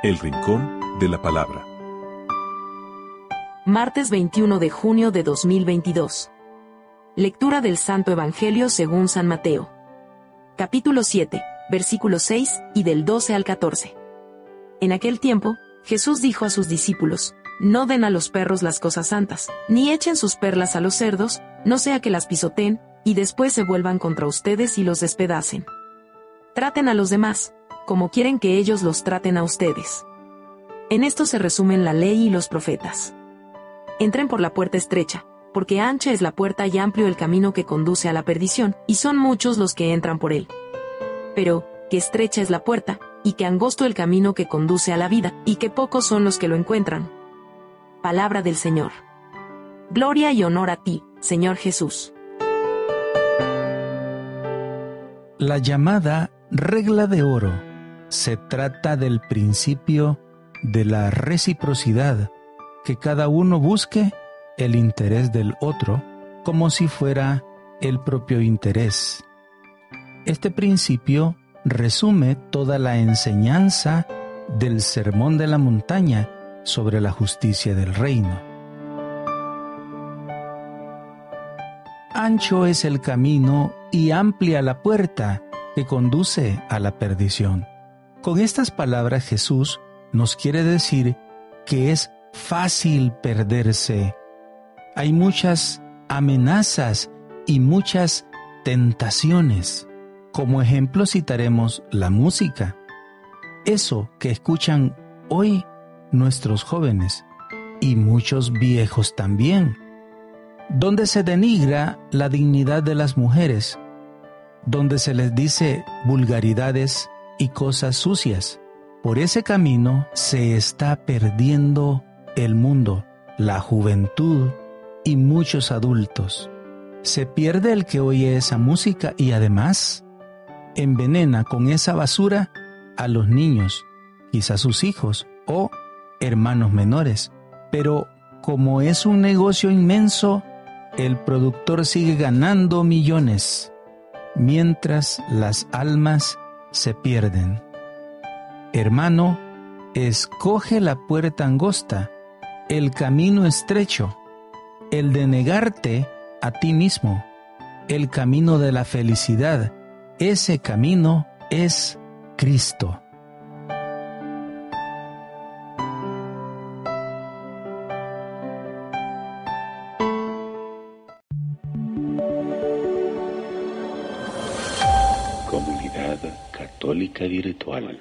El Rincón de la Palabra. Martes 21 de junio de 2022. Lectura del Santo Evangelio según San Mateo. Capítulo 7, versículo 6 y del 12 al 14. En aquel tiempo, Jesús dijo a sus discípulos, No den a los perros las cosas santas, ni echen sus perlas a los cerdos, no sea que las pisoteen, y después se vuelvan contra ustedes y los despedacen. Traten a los demás, como quieren que ellos los traten a ustedes. En esto se resumen la ley y los profetas. Entren por la puerta estrecha, porque ancha es la puerta y amplio el camino que conduce a la perdición, y son muchos los que entran por él. Pero, que estrecha es la puerta, y que angosto el camino que conduce a la vida, y que pocos son los que lo encuentran. Palabra del Señor. Gloria y honor a ti, Señor Jesús. La llamada regla de oro se trata del principio de la reciprocidad, que cada uno busque el interés del otro como si fuera el propio interés. Este principio resume toda la enseñanza del Sermón de la Montaña sobre la justicia del reino. Ancho es el camino y amplia la puerta que conduce a la perdición. Con estas palabras Jesús nos quiere decir que es fácil perderse. Hay muchas amenazas y muchas tentaciones. Como ejemplo citaremos la música. Eso que escuchan hoy nuestros jóvenes y muchos viejos también, donde se denigra la dignidad de las mujeres, donde se les dice vulgaridades y cosas sucias. Por ese camino se está perdiendo el mundo, la juventud y muchos adultos. Se pierde el que oye esa música y además envenena con esa basura a los niños, quizás sus hijos o hermanos menores. Pero como es un negocio inmenso, el productor sigue ganando millones, mientras las almas se pierden. Hermano, escoge la puerta angosta, el camino estrecho, el de negarte a ti mismo, el camino de la felicidad. Ese camino es Cristo. Católica Virtual.